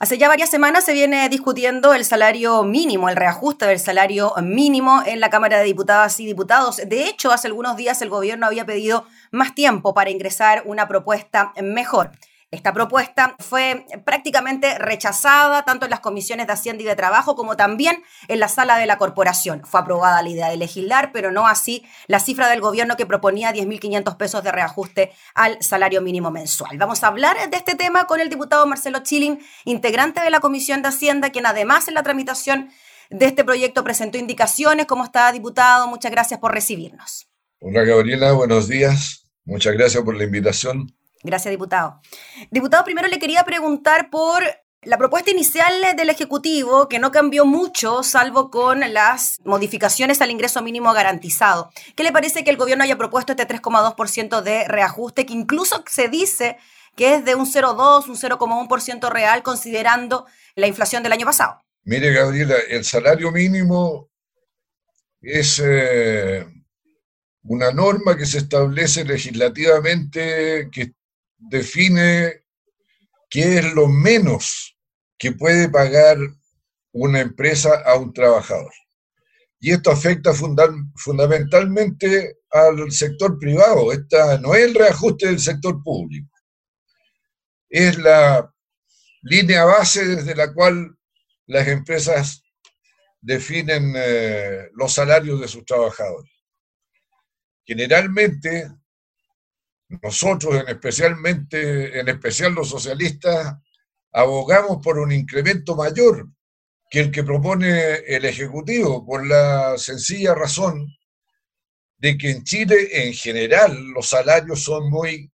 Hace ya varias semanas se viene discutiendo el salario mínimo, el reajuste del salario mínimo en la Cámara de Diputadas y Diputados. De hecho, hace algunos días el gobierno había pedido más tiempo para ingresar una propuesta mejor. Esta propuesta fue prácticamente rechazada tanto en las comisiones de Hacienda y de Trabajo como también en la sala de la corporación. Fue aprobada la idea de legislar, pero no así la cifra del gobierno que proponía 10.500 pesos de reajuste al salario mínimo mensual. Vamos a hablar de este tema con el diputado Marcelo Chilling, integrante de la Comisión de Hacienda, quien además en la tramitación de este proyecto presentó indicaciones. ¿Cómo está, diputado? Muchas gracias por recibirnos. Hola, Gabriela. Buenos días. Muchas gracias por la invitación. Gracias, diputado. Diputado, primero le quería preguntar por la propuesta inicial del Ejecutivo, que no cambió mucho, salvo con las modificaciones al ingreso mínimo garantizado. ¿Qué le parece que el gobierno haya propuesto este 3,2% de reajuste, que incluso se dice que es de un 0,2, un 0,1% real, considerando la inflación del año pasado? Mire, Gabriela, el salario mínimo es eh, una norma que se establece legislativamente que define qué es lo menos que puede pagar una empresa a un trabajador. Y esto afecta fundamentalmente al sector privado. Esta no es el reajuste del sector público. Es la línea base desde la cual las empresas definen eh, los salarios de sus trabajadores. Generalmente, nosotros, en, especialmente, en especial los socialistas, abogamos por un incremento mayor que el que propone el Ejecutivo, por la sencilla razón de que en Chile en general los salarios son muy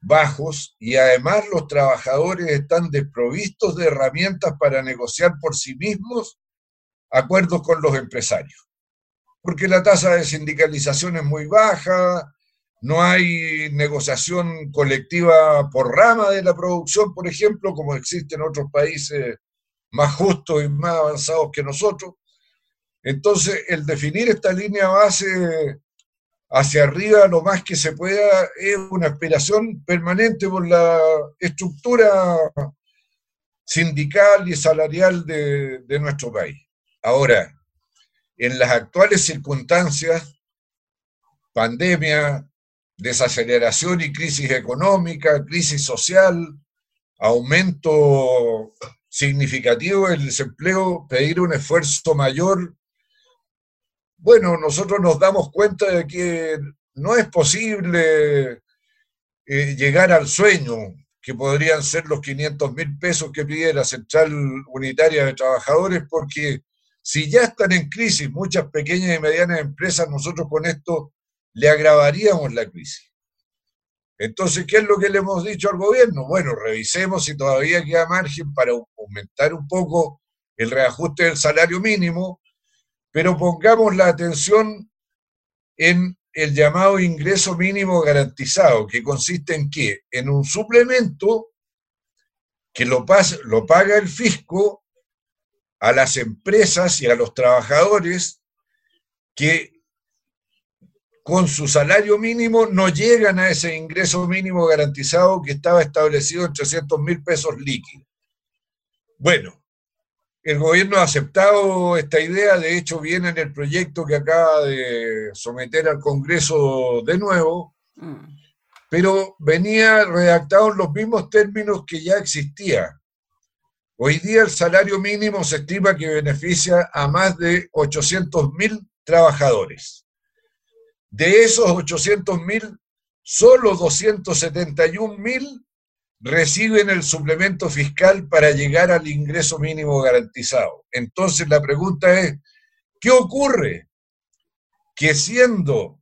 bajos y además los trabajadores están desprovistos de herramientas para negociar por sí mismos acuerdos con los empresarios. Porque la tasa de sindicalización es muy baja, no hay negociación colectiva por rama de la producción, por ejemplo, como existe en otros países más justos y más avanzados que nosotros. Entonces, el definir esta línea base hacia arriba lo más que se pueda es una aspiración permanente por la estructura sindical y salarial de, de nuestro país. Ahora, en las actuales circunstancias, pandemia, desaceleración y crisis económica, crisis social, aumento significativo del desempleo, pedir un esfuerzo mayor. Bueno, nosotros nos damos cuenta de que no es posible eh, llegar al sueño, que podrían ser los 500 mil pesos que pide la Central Unitaria de Trabajadores, porque si ya están en crisis muchas pequeñas y medianas empresas, nosotros con esto le agravaríamos la crisis. Entonces, ¿qué es lo que le hemos dicho al gobierno? Bueno, revisemos si todavía queda margen para aumentar un poco el reajuste del salario mínimo, pero pongamos la atención en el llamado ingreso mínimo garantizado, que consiste en qué? En un suplemento que lo, lo paga el fisco a las empresas y a los trabajadores que con su salario mínimo no llegan a ese ingreso mínimo garantizado que estaba establecido en 300 mil pesos líquidos. Bueno, el gobierno ha aceptado esta idea, de hecho viene en el proyecto que acaba de someter al Congreso de nuevo, mm. pero venía redactado en los mismos términos que ya existía. Hoy día el salario mínimo se estima que beneficia a más de 800 mil trabajadores. De esos 800 mil, solo 271 mil reciben el suplemento fiscal para llegar al ingreso mínimo garantizado. Entonces la pregunta es, ¿qué ocurre? Que siendo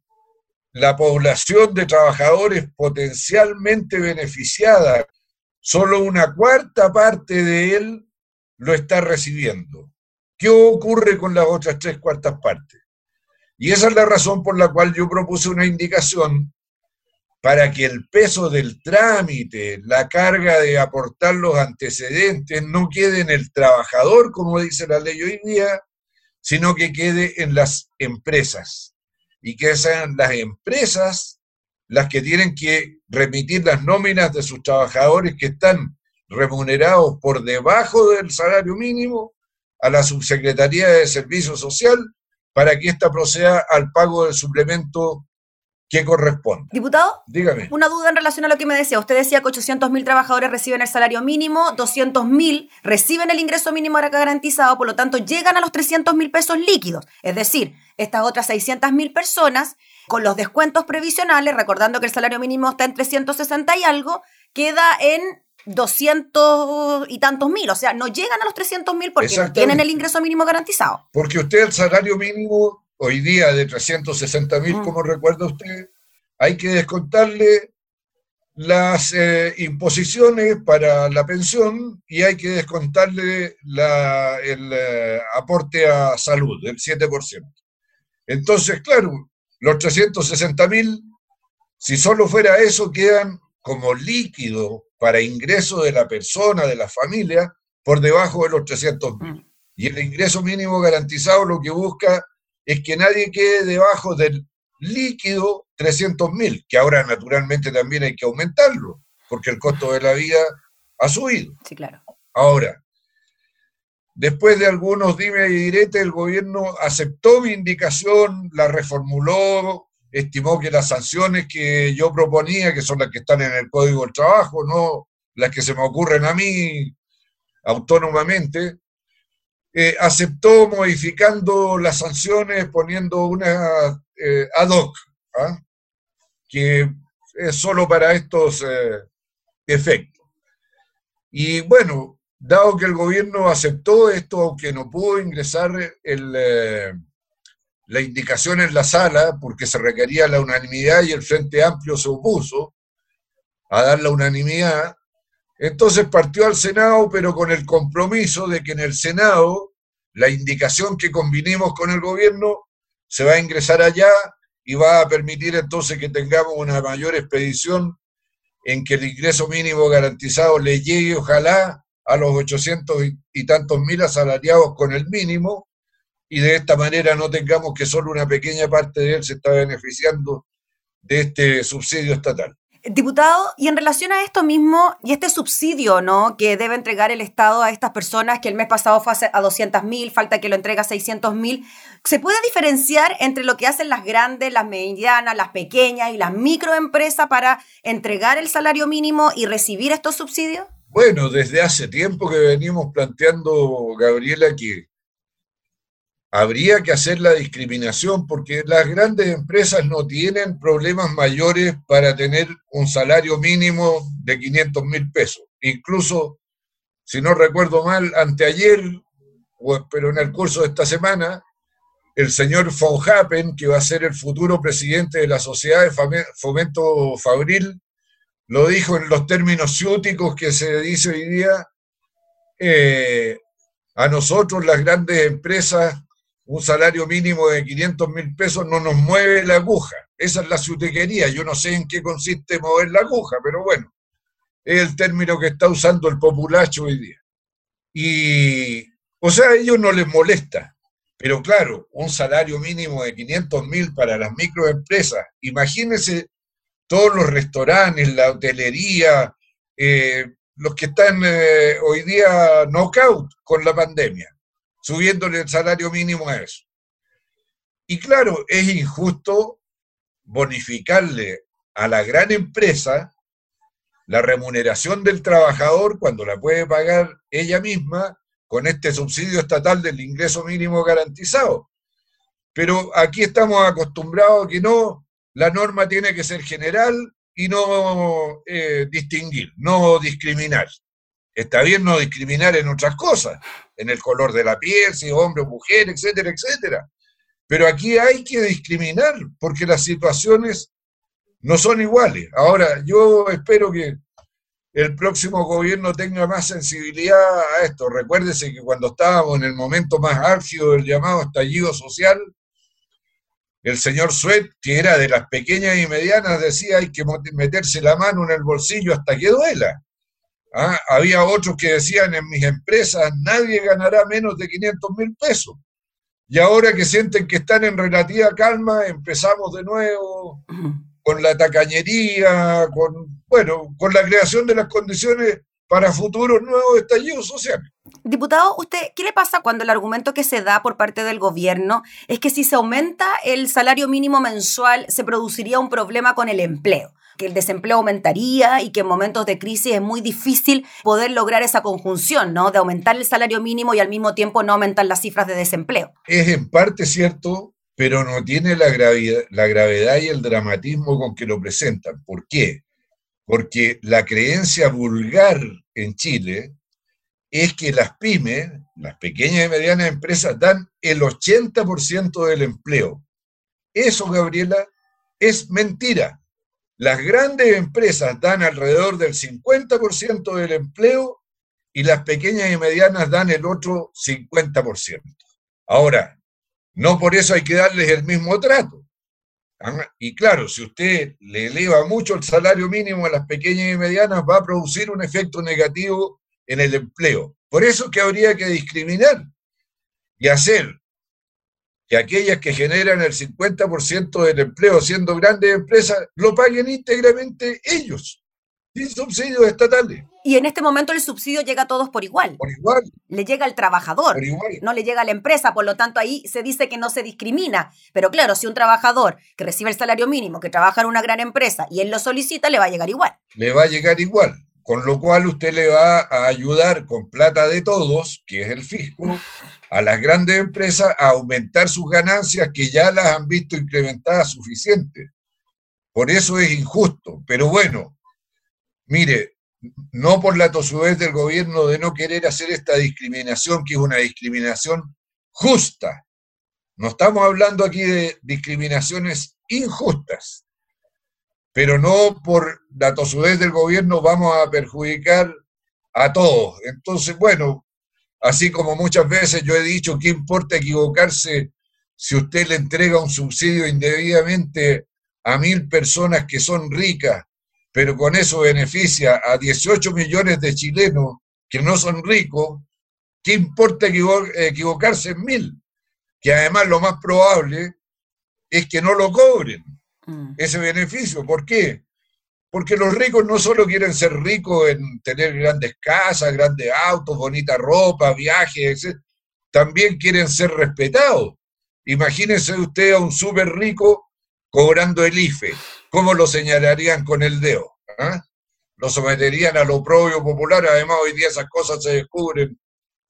la población de trabajadores potencialmente beneficiada, solo una cuarta parte de él lo está recibiendo. ¿Qué ocurre con las otras tres cuartas partes? Y esa es la razón por la cual yo propuse una indicación para que el peso del trámite, la carga de aportar los antecedentes, no quede en el trabajador, como dice la ley hoy día, sino que quede en las empresas. Y que sean las empresas las que tienen que remitir las nóminas de sus trabajadores que están remunerados por debajo del salario mínimo a la Subsecretaría de Servicio Social para que ésta proceda al pago del suplemento que corresponde. Diputado, dígame. Una duda en relación a lo que me decía. Usted decía que 800.000 trabajadores reciben el salario mínimo, 200.000 reciben el ingreso mínimo garantizado, por lo tanto llegan a los 300.000 pesos líquidos. Es decir, estas otras 600.000 personas, con los descuentos previsionales, recordando que el salario mínimo está en 360 y algo, queda en 200 y tantos mil, o sea, no llegan a los 300 mil porque no tienen el ingreso mínimo garantizado. Porque usted el salario mínimo hoy día de 360 mil, mm. como recuerda usted, hay que descontarle las eh, imposiciones para la pensión y hay que descontarle la, el eh, aporte a salud, del 7%. Entonces, claro, los 360 mil, si solo fuera eso, quedan como líquido para ingreso de la persona, de la familia, por debajo de los 300 mil. Mm. Y el ingreso mínimo garantizado lo que busca es que nadie quede debajo del líquido 300 mil, que ahora naturalmente también hay que aumentarlo, porque el costo de la vida ha subido. Sí, claro. Ahora, después de algunos dime y direte, el gobierno aceptó mi indicación, la reformuló, estimó que las sanciones que yo proponía, que son las que están en el Código del Trabajo, no las que se me ocurren a mí autónomamente, eh, aceptó modificando las sanciones poniendo una eh, ad hoc, ¿ah? que es solo para estos eh, efectos. Y bueno, dado que el gobierno aceptó esto, aunque no pudo ingresar el la indicación en la sala, porque se requería la unanimidad y el Frente Amplio se opuso a dar la unanimidad. Entonces partió al Senado, pero con el compromiso de que en el Senado la indicación que convinimos con el gobierno se va a ingresar allá y va a permitir entonces que tengamos una mayor expedición en que el ingreso mínimo garantizado le llegue, ojalá, a los 800 y tantos mil asalariados con el mínimo, y de esta manera no tengamos que solo una pequeña parte de él se está beneficiando de este subsidio estatal. Diputado, y en relación a esto mismo y este subsidio ¿no? que debe entregar el Estado a estas personas, que el mes pasado fue a 200 mil, falta que lo entregue a 600 mil, ¿se puede diferenciar entre lo que hacen las grandes, las medianas, las pequeñas y las microempresas para entregar el salario mínimo y recibir estos subsidios? Bueno, desde hace tiempo que venimos planteando, Gabriela, que habría que hacer la discriminación porque las grandes empresas no tienen problemas mayores para tener un salario mínimo de 500 mil pesos. Incluso, si no recuerdo mal, anteayer, pero en el curso de esta semana, el señor von Happen, que va a ser el futuro presidente de la Sociedad de Fomento Fabril, lo dijo en los términos ciúticos que se dice hoy día, eh, a nosotros las grandes empresas un salario mínimo de 500 mil pesos no nos mueve la aguja. Esa es la sutequería. Yo no sé en qué consiste mover la aguja, pero bueno, es el término que está usando el populacho hoy día. Y, o sea, a ellos no les molesta. Pero claro, un salario mínimo de 500 mil para las microempresas. Imagínense todos los restaurantes, la hotelería, eh, los que están eh, hoy día knockout con la pandemia subiéndole el salario mínimo a eso. Y claro, es injusto bonificarle a la gran empresa la remuneración del trabajador cuando la puede pagar ella misma con este subsidio estatal del ingreso mínimo garantizado. Pero aquí estamos acostumbrados a que no, la norma tiene que ser general y no eh, distinguir, no discriminar. Está bien no discriminar en otras cosas, en el color de la piel, si hombre o mujer, etcétera, etcétera. Pero aquí hay que discriminar porque las situaciones no son iguales. Ahora, yo espero que el próximo gobierno tenga más sensibilidad a esto. Recuérdese que cuando estábamos en el momento más álgido del llamado estallido social, el señor Suet, que era de las pequeñas y medianas, decía hay que meterse la mano en el bolsillo hasta que duela. ¿Ah? Había otros que decían en mis empresas, nadie ganará menos de 500 mil pesos. Y ahora que sienten que están en relativa calma, empezamos de nuevo con la tacañería, con, bueno, con la creación de las condiciones para futuros nuevos estallidos sociales. Diputado, ¿usted qué le pasa cuando el argumento que se da por parte del gobierno es que si se aumenta el salario mínimo mensual se produciría un problema con el empleo? Que el desempleo aumentaría y que en momentos de crisis es muy difícil poder lograr esa conjunción, ¿no? De aumentar el salario mínimo y al mismo tiempo no aumentar las cifras de desempleo. Es en parte cierto, pero no tiene la gravedad, la gravedad y el dramatismo con que lo presentan. ¿Por qué? Porque la creencia vulgar en Chile es que las pymes, las pequeñas y medianas empresas, dan el 80% del empleo. Eso, Gabriela, es mentira. Las grandes empresas dan alrededor del 50% del empleo y las pequeñas y medianas dan el otro 50%. Ahora, no por eso hay que darles el mismo trato. Y claro, si usted le eleva mucho el salario mínimo a las pequeñas y medianas, va a producir un efecto negativo en el empleo. Por eso que habría que discriminar y hacer que aquellas que generan el 50% del empleo siendo grandes empresas lo paguen íntegramente ellos, sin subsidios estatales. Y en este momento el subsidio llega a todos por igual. Por igual. Le llega al trabajador, no le llega a la empresa, por lo tanto ahí se dice que no se discrimina. Pero claro, si un trabajador que recibe el salario mínimo, que trabaja en una gran empresa y él lo solicita, le va a llegar igual. Le va a llegar igual. Con lo cual usted le va a ayudar con plata de todos, que es el fisco, a las grandes empresas a aumentar sus ganancias que ya las han visto incrementadas suficientes. Por eso es injusto. Pero bueno, mire, no por la tosudez del gobierno de no querer hacer esta discriminación, que es una discriminación justa. No estamos hablando aquí de discriminaciones injustas, pero no por la tosudez del gobierno vamos a perjudicar a todos. Entonces, bueno, así como muchas veces yo he dicho, ¿qué importa equivocarse si usted le entrega un subsidio indebidamente a mil personas que son ricas pero con eso beneficia a 18 millones de chilenos que no son ricos, ¿qué importa equivocarse en mil? Que además lo más probable es que no lo cobren mm. ese beneficio. ¿Por qué? Porque los ricos no solo quieren ser ricos en tener grandes casas, grandes autos, bonita ropa, viajes, etc. también quieren ser respetados. Imagínese usted a un súper rico cobrando el IFE. ¿Cómo lo señalarían con el dedo? ¿Ah? Lo someterían a lo propio popular. Además, hoy día esas cosas se descubren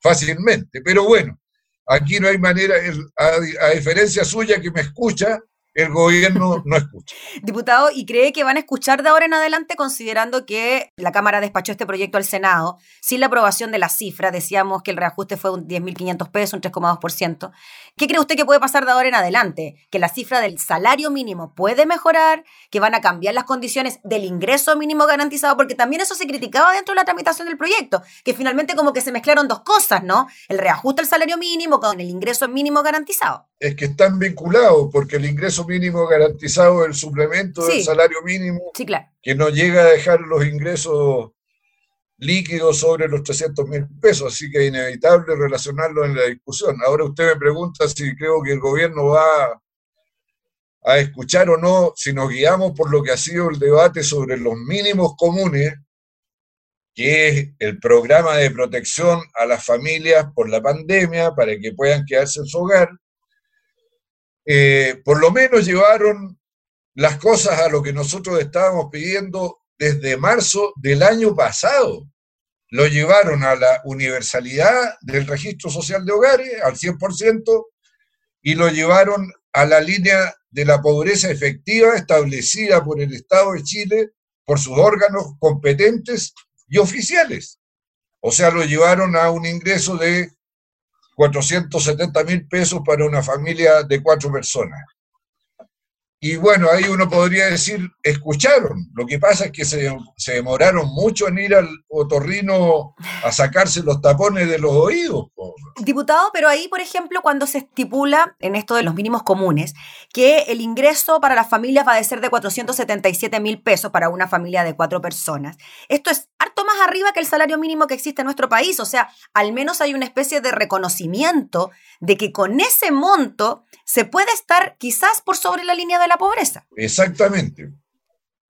fácilmente. Pero bueno, aquí no hay manera, a diferencia suya que me escucha, el gobierno no escucha. Diputado, ¿y cree que van a escuchar de ahora en adelante considerando que la Cámara despachó este proyecto al Senado sin la aprobación de la cifra? Decíamos que el reajuste fue un 10.500 pesos, un 3,2%. ¿Qué cree usted que puede pasar de ahora en adelante? ¿Que la cifra del salario mínimo puede mejorar? ¿Que van a cambiar las condiciones del ingreso mínimo garantizado? Porque también eso se criticaba dentro de la tramitación del proyecto, que finalmente como que se mezclaron dos cosas, ¿no? El reajuste al salario mínimo con el ingreso mínimo garantizado. Es que están vinculados, porque el ingreso mínimo garantizado el suplemento del salario mínimo, que no llega a dejar los ingresos líquidos sobre los 300 mil pesos, así que es inevitable relacionarlo en la discusión. Ahora usted me pregunta si creo que el gobierno va a escuchar o no, si nos guiamos por lo que ha sido el debate sobre los mínimos comunes, que es el programa de protección a las familias por la pandemia para que puedan quedarse en su hogar, eh, por lo menos llevaron las cosas a lo que nosotros estábamos pidiendo desde marzo del año pasado. Lo llevaron a la universalidad del registro social de hogares, al 100%, y lo llevaron a la línea de la pobreza efectiva establecida por el Estado de Chile, por sus órganos competentes y oficiales. O sea, lo llevaron a un ingreso de 470 mil pesos para una familia de cuatro personas. Y bueno, ahí uno podría decir, escucharon. Lo que pasa es que se, demoraron mucho en ir al otorrino a sacarse los tapones de los oídos. Diputado, pero ahí, por ejemplo, cuando se estipula en esto de los mínimos comunes, que el ingreso para las familias va a ser de 477 mil pesos para una familia de cuatro personas. Esto es harto más arriba que el salario mínimo que existe en nuestro país. O sea, al menos hay una especie de reconocimiento de que con ese monto se puede estar quizás por sobre la línea de la pobreza. Exactamente.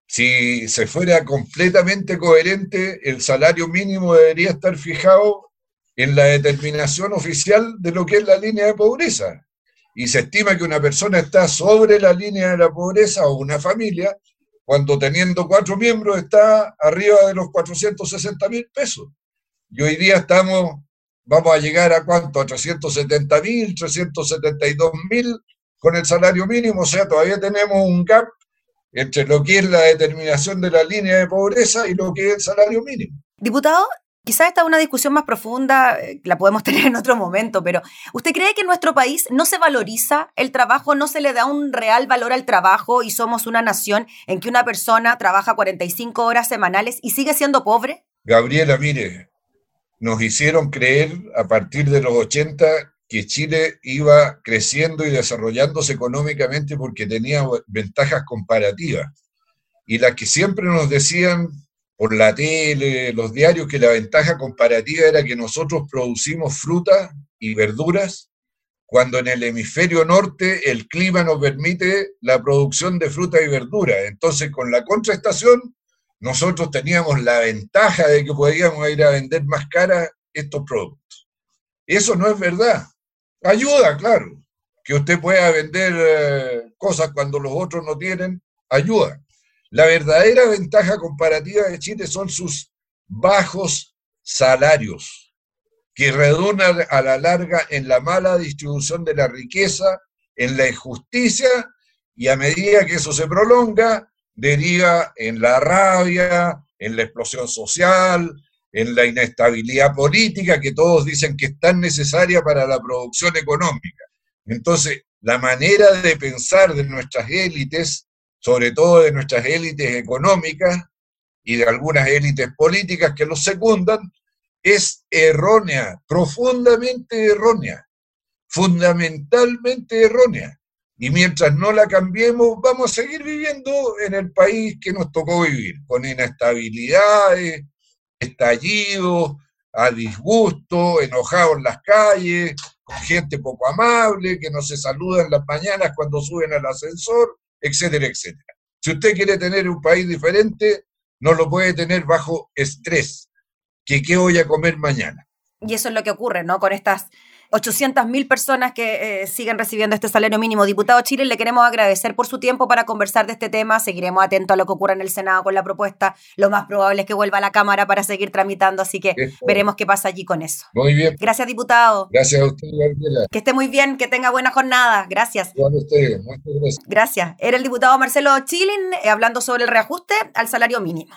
si se fuera completamente coherente, el salario mínimo debería estar fijado en la determinación oficial de lo que es la línea de pobreza. Y se estima que una persona está sobre la línea de la pobreza o una familia cuando teniendo cuatro miembros está arriba de los 460 mil pesos. Y hoy día estamos, vamos a llegar a cuánto, a 370 mil, 372 mil con el salario mínimo, o sea, todavía tenemos un gap entre lo que es la determinación de la línea de pobreza y lo que es el salario mínimo. Diputado, Quizás esta es una discusión más profunda, eh, la podemos tener en otro momento, pero ¿usted cree que en nuestro país no se valoriza el trabajo, no se le da un real valor al trabajo y somos una nación en que una persona trabaja 45 horas semanales y sigue siendo pobre? Gabriela, mire, nos hicieron creer a partir de los 80 que Chile iba creciendo y desarrollándose económicamente porque tenía ventajas comparativas. Y las que siempre nos decían por la tele, los diarios, que la ventaja comparativa era que nosotros producimos frutas y verduras, cuando en el hemisferio norte el clima nos permite la producción de fruta y verdura. Entonces, con la contraestación, nosotros teníamos la ventaja de que podíamos ir a vender más cara estos productos. Eso no es verdad. Ayuda, claro. Que usted pueda vender eh, cosas cuando los otros no tienen, ayuda. La verdadera ventaja comparativa de Chile son sus bajos salarios, que redundan a la larga en la mala distribución de la riqueza, en la injusticia, y a medida que eso se prolonga, deriva en la rabia, en la explosión social, en la inestabilidad política que todos dicen que es tan necesaria para la producción económica. Entonces, la manera de pensar de nuestras élites sobre todo de nuestras élites económicas y de algunas élites políticas que los secundan, es errónea, profundamente errónea, fundamentalmente errónea. Y mientras no la cambiemos, vamos a seguir viviendo en el país que nos tocó vivir, con inestabilidades, estallidos, a disgusto, enojados en las calles, con gente poco amable, que no se saluda en las mañanas cuando suben al ascensor, etcétera, etcétera. Si usted quiere tener un país diferente, no lo puede tener bajo estrés. Que qué voy a comer mañana. Y eso es lo que ocurre, ¿no? Con estas 800.000 personas que eh, siguen recibiendo este salario mínimo. Diputado Chile, le queremos agradecer por su tiempo para conversar de este tema. Seguiremos atentos a lo que ocurra en el Senado con la propuesta. Lo más probable es que vuelva a la Cámara para seguir tramitando, así que veremos qué pasa allí con eso. Muy bien. Gracias, diputado. Gracias a usted, Gabriela. Que esté muy bien, que tenga buena jornada. Gracias. Muchas gracias. Gracias. Era el diputado Marcelo Chilin eh, hablando sobre el reajuste al salario mínimo.